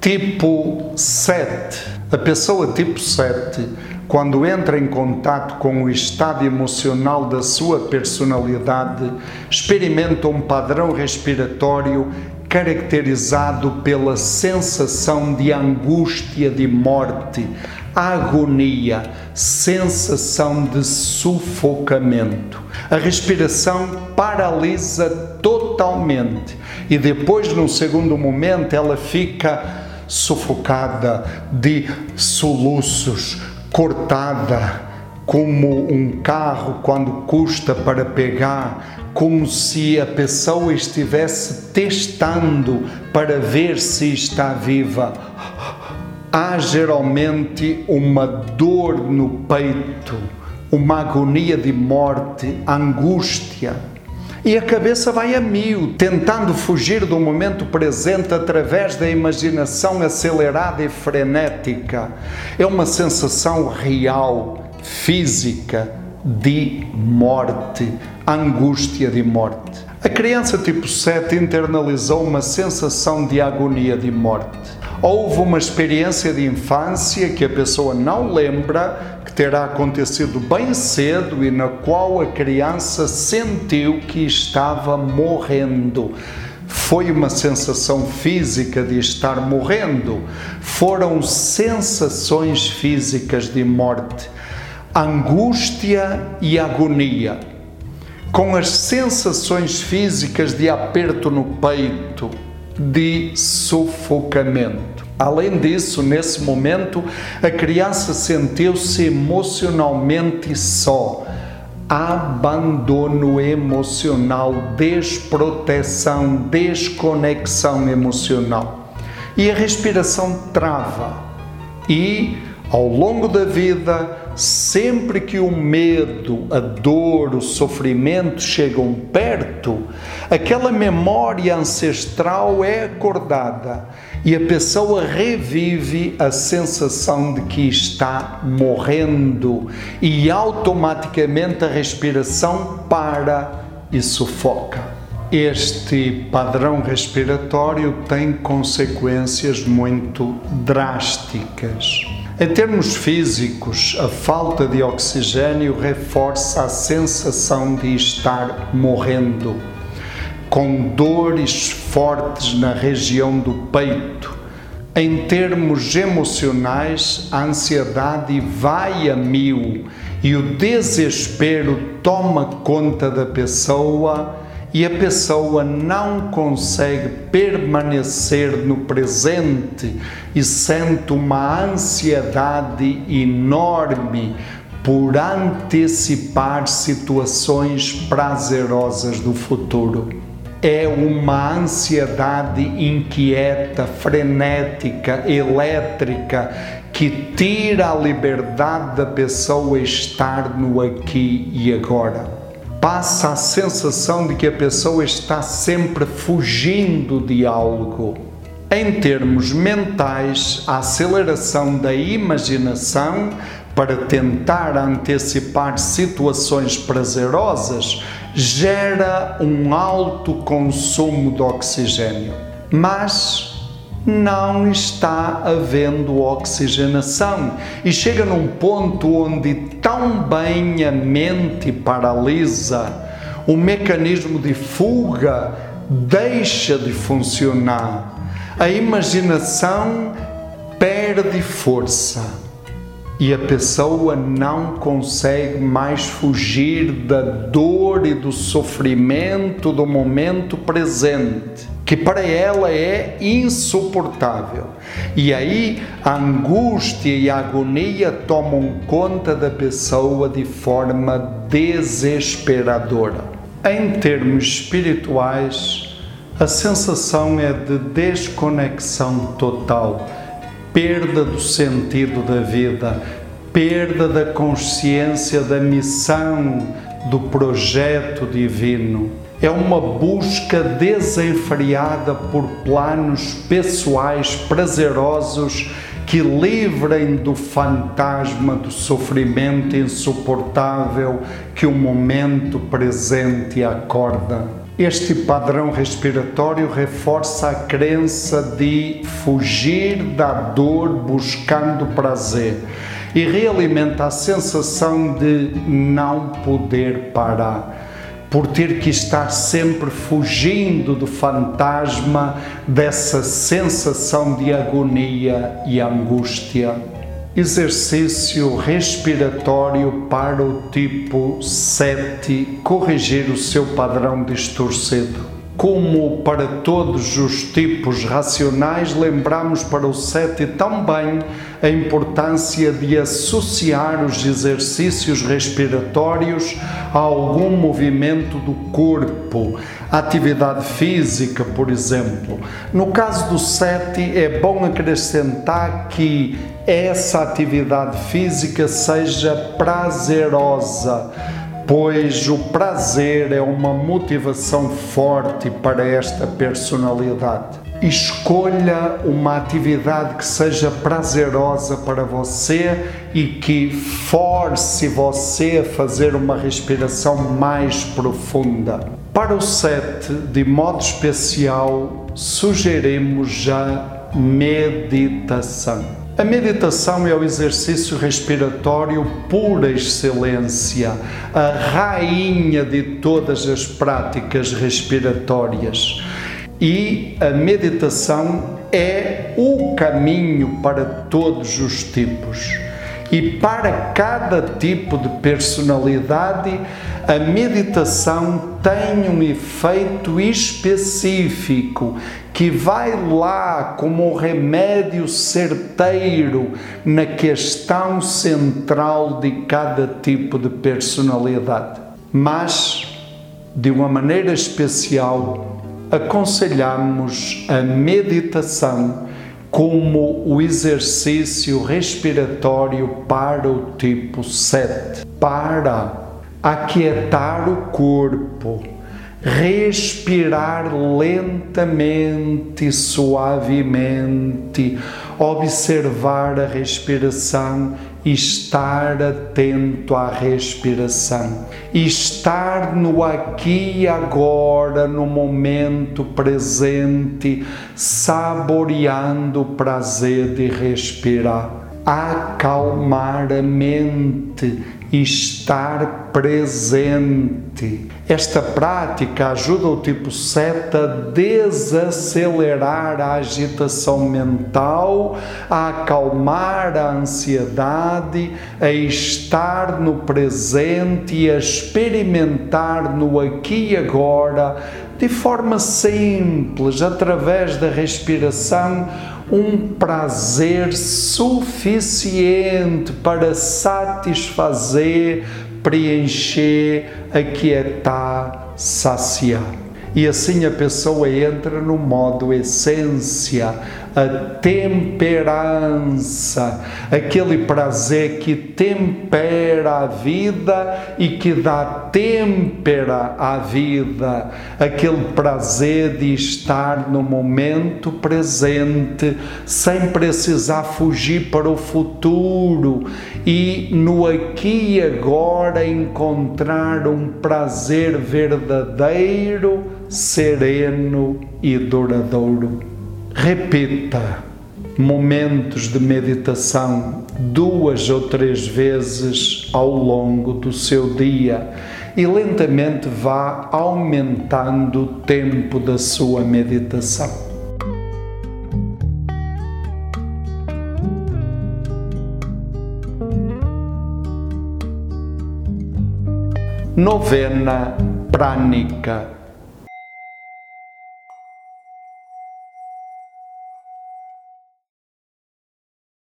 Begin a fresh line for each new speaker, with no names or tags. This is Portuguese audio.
Tipo 7. A pessoa tipo 7, quando entra em contato com o estado emocional da sua personalidade, experimenta um padrão respiratório caracterizado pela sensação de angústia de morte, agonia, sensação de sufocamento. A respiração paralisa totalmente e depois, num segundo momento, ela fica sufocada de soluços, cortada como um carro quando custa para pegar, como se a pessoa estivesse testando para ver se está viva. Há geralmente uma dor no peito, uma agonia de morte, angústia. E a cabeça vai a mil, tentando fugir do momento presente através da imaginação acelerada e frenética. É uma sensação real, física, de morte, angústia de morte. A criança tipo 7 internalizou uma sensação de agonia de morte. Houve uma experiência de infância que a pessoa não lembra, que terá acontecido bem cedo e na qual a criança sentiu que estava morrendo. Foi uma sensação física de estar morrendo, foram sensações físicas de morte. Angústia e agonia, com as sensações físicas de aperto no peito, de sufocamento. Além disso, nesse momento, a criança sentiu-se emocionalmente só, abandono emocional, desproteção, desconexão emocional. E a respiração trava. E ao longo da vida, sempre que o medo, a dor, o sofrimento chegam perto, aquela memória ancestral é acordada e a pessoa revive a sensação de que está morrendo e automaticamente a respiração para e sufoca. Este padrão respiratório tem consequências muito drásticas. Em termos físicos, a falta de oxigênio reforça a sensação de estar morrendo, com dores fortes na região do peito. Em termos emocionais, a ansiedade vai a mil e o desespero toma conta da pessoa e a pessoa não consegue permanecer no presente e sente uma ansiedade enorme por antecipar situações prazerosas do futuro. É uma ansiedade inquieta, frenética, elétrica, que tira a liberdade da pessoa estar no aqui e agora passa a sensação de que a pessoa está sempre fugindo de algo. Em termos mentais, a aceleração da imaginação para tentar antecipar situações prazerosas gera um alto consumo de oxigênio. Mas não está havendo oxigenação e chega num ponto onde tão bem a mente paralisa, o mecanismo de fuga deixa de funcionar, a imaginação perde força e a pessoa não consegue mais fugir da dor e do sofrimento do momento presente que para ela é insuportável. E aí a angústia e a agonia tomam conta da pessoa de forma desesperadora. Em termos espirituais, a sensação é de desconexão total, perda do sentido da vida, perda da consciência da missão do projeto divino é uma busca desenfreada por planos pessoais prazerosos que livrem do fantasma do sofrimento insuportável que o momento presente acorda. Este padrão respiratório reforça a crença de fugir da dor buscando prazer e realimenta a sensação de não poder parar por ter que estar sempre fugindo do fantasma dessa sensação de agonia e angústia. Exercício respiratório para o tipo 7 corrigir o seu padrão distorcido. Como para todos os tipos racionais, lembramos para o 7 também a importância de associar os exercícios respiratórios a algum movimento do corpo, atividade física, por exemplo. No caso do 7, é bom acrescentar que essa atividade física seja prazerosa pois o prazer é uma motivação forte para esta personalidade. Escolha uma atividade que seja prazerosa para você e que force você a fazer uma respiração mais profunda. Para o sete, de modo especial, sugerimos a meditação. A meditação é o exercício respiratório pura excelência, a rainha de todas as práticas respiratórias. E a meditação é o caminho para todos os tipos. E para cada tipo de personalidade, a meditação tem um efeito específico que vai lá como remédio certeiro na questão central de cada tipo de personalidade. Mas, de uma maneira especial, aconselhamos a meditação como o exercício respiratório para o tipo 7, para aquietar o corpo respirar lentamente, suavemente, observar a respiração e estar atento à respiração, estar no aqui e agora, no momento presente, saboreando o prazer de respirar, acalmar a mente estar presente. Esta prática ajuda o tipo 7 a desacelerar a agitação mental, a acalmar a ansiedade, a estar no presente e a experimentar no aqui e agora de forma simples, através da respiração, um prazer suficiente para satisfazer, preencher, aquietar, saciar. E assim a pessoa entra no modo essência, a temperança, aquele prazer que tempera a vida e que dá têmpera à vida, aquele prazer de estar no momento presente, sem precisar fugir para o futuro e no aqui e agora encontrar um prazer verdadeiro, sereno e duradouro. Repita momentos de meditação duas ou três vezes ao longo do seu dia e lentamente vá aumentando o tempo da sua meditação. Novena Prânica